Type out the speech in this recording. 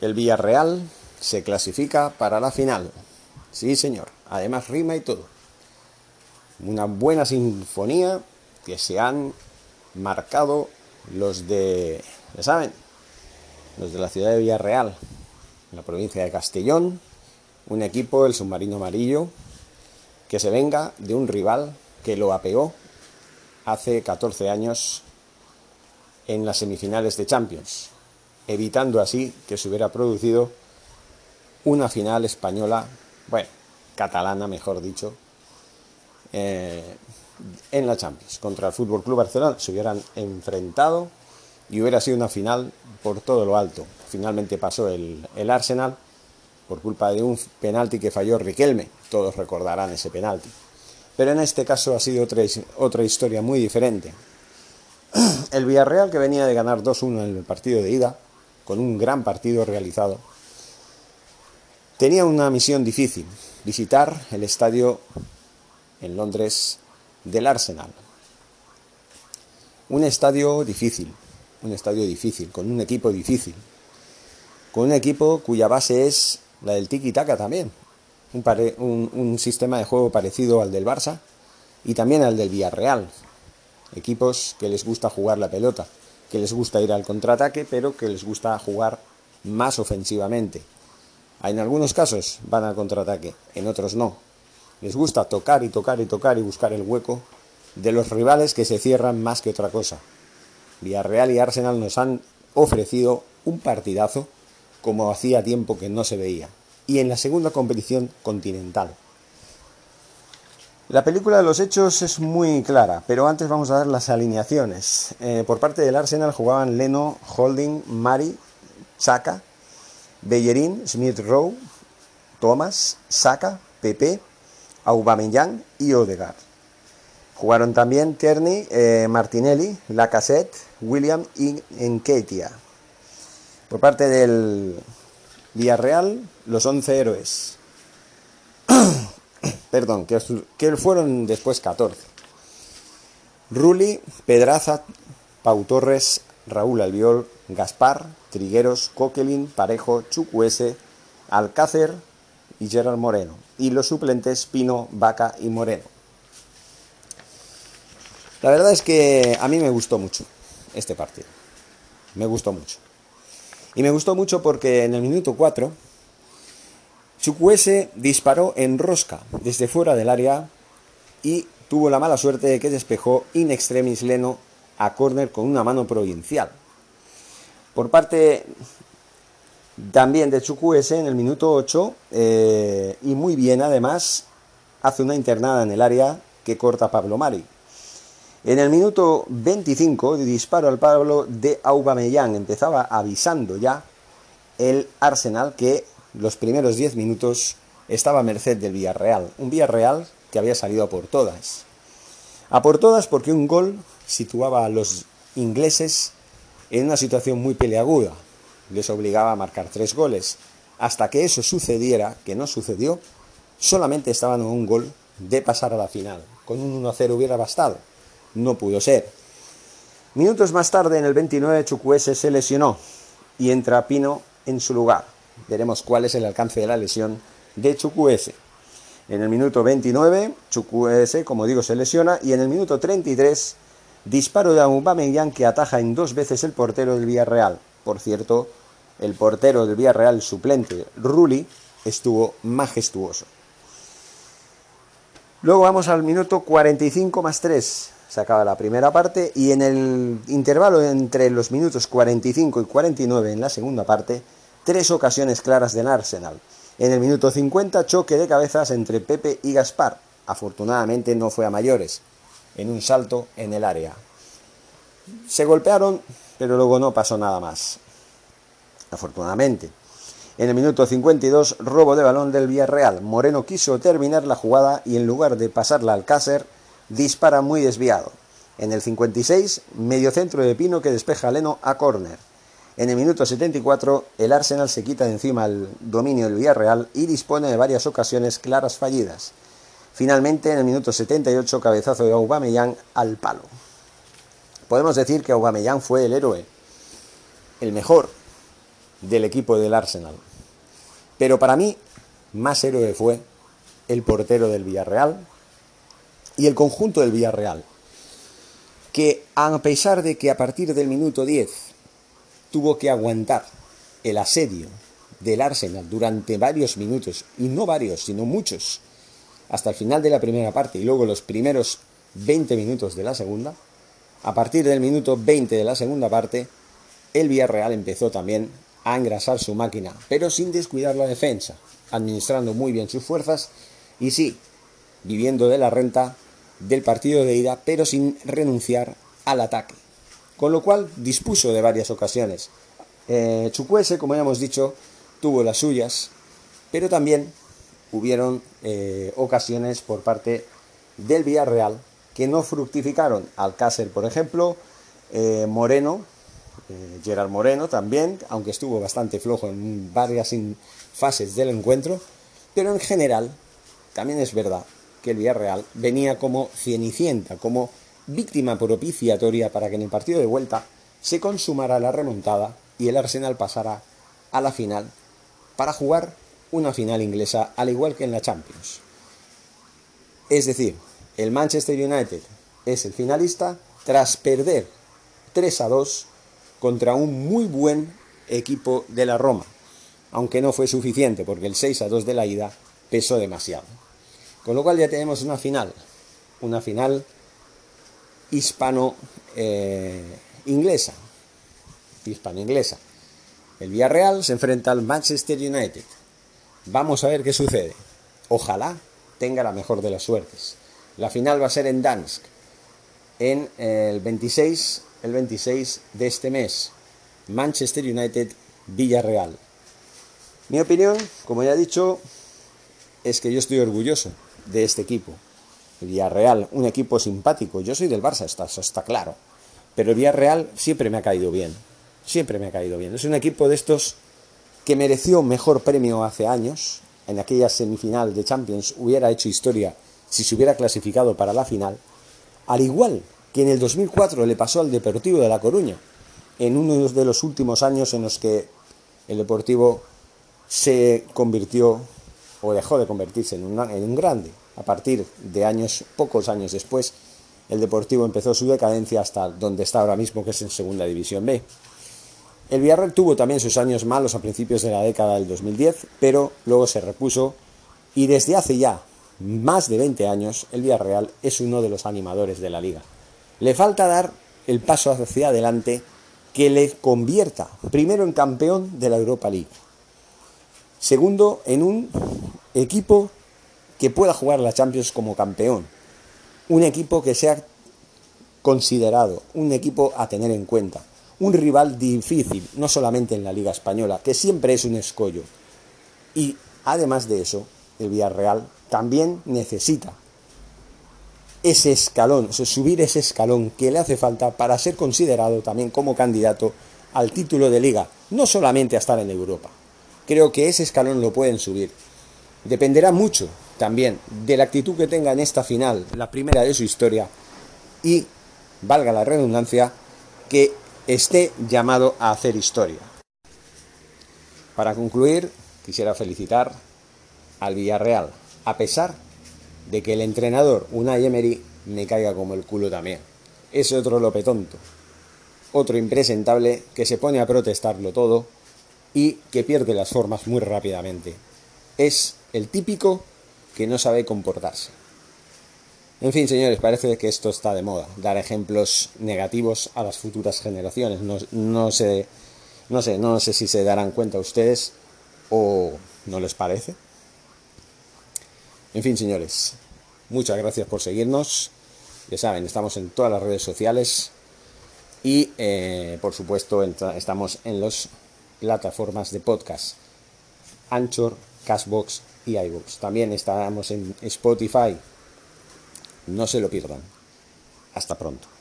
El Villarreal se clasifica para la final. Sí, señor. Además rima y todo. Una buena sinfonía que se han marcado los de, ¿ya saben? Los de la ciudad de Villarreal, en la provincia de Castellón. Un equipo, el submarino amarillo, que se venga de un rival que lo apeó hace 14 años en las semifinales de Champions, evitando así que se hubiera producido una final española, bueno, catalana mejor dicho, eh, en la Champions. Contra el Fútbol Club Barcelona se hubieran enfrentado y hubiera sido una final por todo lo alto. Finalmente pasó el, Arsenal por culpa de un penalti que falló Riquelme. Todos recordarán ese penalti. Pero en este caso ha sido otra, otra historia muy diferente. El Villarreal, que venía de ganar 2-1 en el partido de ida, con un gran partido realizado, tenía una misión difícil, visitar el estadio en Londres del Arsenal. Un estadio difícil, un estadio difícil, con un equipo difícil, con un equipo cuya base es la del tiki-taka también, un, un, un, sistema de juego parecido al del Barça y también al del Villarreal, equipos que les gusta jugar la pelota, que les gusta ir al contraataque, pero que les gusta jugar más ofensivamente. En algunos casos van al contraataque, en otros no. Les gusta tocar y tocar y tocar y buscar el hueco de los rivales que se cierran más que otra cosa. Villarreal y Arsenal nos han ofrecido un partidazo como hacía tiempo que no se veía. Y en la segunda competición continental. La película de los hechos es muy clara, pero antes vamos a ver las alineaciones. Eh, por parte del Arsenal jugaban Leno, Holding, Mari, Chaka, Bellerín, Smith Rowe, Thomas, Saka, Pepe, Aubameyang y Odegaard. Jugaron también Tierney, eh, Martinelli, Lacazette, William y Enketia. Por parte del Villarreal, los 11 héroes. Perdón, que, fueron después 14. Ruli, Pedraza, Pau Torres, Raúl Albiol, Gaspar, Trigueros, Coquelin, Parejo, Chucuese, Alcácer y Gerard Moreno. Y los suplentes Pino, Vaca y Moreno. La verdad es que a mí me gustó mucho este partido. Me gustó mucho. Y me gustó mucho porque en el minuto 4 Chukwese disparó en rosca desde fuera del área y tuvo la mala suerte de que despejó in extremis Leno a córner con una mano provincial. Por parte también de Chukwese en el minuto 8 eh, y muy bien además hace una internada en el área que corta Pablo Mari. En el minuto 25, disparo al Pablo de Aubameyang. Empezaba avisando ya el Arsenal que los primeros 10 minutos estaba a merced del Villarreal. Un Villarreal que había salido a por todas. A por todas porque un gol situaba a los ingleses en una situación muy peleaguda. Les obligaba a marcar tres goles. Hasta que eso sucediera, que no sucedió, solamente estaban a un gol de pasar a la final. Con un 1-0 hubiera bastado no pudo ser. Minutos más tarde, en el 29, Chukwese se lesionó y entra Pino en su lugar. Veremos cuál es el alcance de la lesión de Chukwese. En el minuto 29, Chukwese, como digo, se lesiona y en el minuto 33, disparo de Aubameyang que ataja en dos veces el portero del Villarreal. Por cierto, el portero del Villarreal suplente, Rulli, estuvo majestuoso. Luego vamos al minuto 45 más 3 se acaba la primera parte y en el intervalo entre los minutos 45 y 49 en la segunda parte, tres ocasiones claras del Arsenal. En el minuto 50, choque de cabezas entre Pepe y Gaspar. Afortunadamente no fue a mayores, en un salto en el área. Se golpearon, pero luego no pasó nada más. Afortunadamente. En el minuto 52, robo de balón del Villarreal. Moreno quiso terminar la jugada y en lugar de pasarla al Cácer, dispara muy desviado. En el 56, medio centro de Pino que despeja a Leno a córner. En el minuto 74, el Arsenal se quita de encima el dominio del Villarreal y dispone de varias ocasiones claras fallidas. Finalmente, en el minuto 78, cabezazo de Aubameyang al palo. Podemos decir que Aubameyang fue el héroe, el mejor, del equipo del Arsenal. Pero para mí, más héroe fue el portero del Villarreal y el conjunto del Villarreal, que a pesar de que a partir del minuto 10 tuvo que aguantar el asedio del Arsenal durante varios minutos, y no varios, sino muchos, hasta el final de la primera parte y luego los primeros 20 minutos de la segunda, a partir del minuto 20 de la segunda parte, el Villarreal empezó también a engrasar su máquina, pero sin descuidar la defensa, administrando muy bien sus fuerzas y sí, viviendo de la renta del partido de ida, pero sin renunciar al ataque. Con lo cual dispuso de varias ocasiones. Eh, como ya hemos dicho, tuvo las suyas, pero también hubieron eh, ocasiones por parte del Villarreal que no fructificaron. Alcácer, por ejemplo, eh, Moreno, eh, Gerard Moreno también, aunque estuvo bastante flojo en varias fases del encuentro, pero en general también es verdad que el Villarreal venía como cienicienta, como víctima propiciatoria para que en el partido de vuelta se consumara la remontada y el Arsenal pasara a la final para jugar una final inglesa al igual que en la Champions. Es decir, el Manchester United es el finalista tras perder 3 a 2 contra un muy buen equipo de la Roma, aunque no fue suficiente porque el 6 a 2 de la ida pesó demasiado. Con lo cual ya tenemos una final, una final hispano-inglesa, hispano-inglesa. El Villarreal se enfrenta al Manchester United. Vamos a ver qué sucede. Ojalá tenga la mejor de las suertes. La final va a ser en Dansk, en el 26, el 26 de este mes. Manchester United, Villarreal. Mi opinión, como ya he dicho, es que yo estoy orgulloso de este equipo. El Villarreal, un equipo simpático. Yo soy del Barça, está, eso está claro. Pero el Villarreal siempre me ha caído bien. Siempre me ha caído bien. Es un equipo de estos que mereció mejor premio hace años. En aquella semifinal de Champions hubiera hecho historia si se hubiera clasificado para la final, al igual que en el 2004 le pasó al Deportivo de La Coruña, en uno de los últimos años en los que el Deportivo se convirtió o dejó de convertirse en, un grande. A partir de años, pocos años después, el Deportivo empezó su decadencia hasta donde está ahora mismo, que es en Segunda División B. El Villarreal tuvo también sus años malos a principios de la década del 2010, pero luego se repuso y desde hace ya más de 20 años, el Villarreal es uno de los animadores de la liga. Le falta dar el paso hacia adelante que le convierta primero en campeón de la Europa League, segundo en un equipo que pueda jugar la Champions como campeón, un equipo que sea considerado, un equipo a tener en cuenta, un rival difícil, no solamente en la Liga Española, que siempre es un escollo. Y además de eso, el Villarreal también necesita ese escalón, subir ese escalón que le hace falta para ser considerado también como candidato al título de liga, no solamente a estar en Europa. Creo que ese escalón lo pueden subir. Dependerá mucho también de la actitud que tenga en esta final, la primera de su historia, y, valga la redundancia, que esté llamado a hacer historia. Para concluir, quisiera felicitar al Villarreal, a pesar de que el entrenador Unai Emery me caiga como el culo también. Es otro lope tonto, otro impresentable que se pone a protestarlo todo y que pierde las formas muy rápidamente. Es el típico que no sabe comportarse. En fin, señores, parece que esto está de moda, dar ejemplos negativos a las futuras generaciones. No, no, sé, no sé, no sé si se darán cuenta ustedes o no les parece. En fin, señores, muchas gracias por seguirnos. Ya saben, estamos en todas las redes sociales y, eh, por supuesto, estamos en las plataformas de podcast. Anchor, Cashbox y iVoox. También estamos en Spotify. No se lo pierdan. Hasta pronto.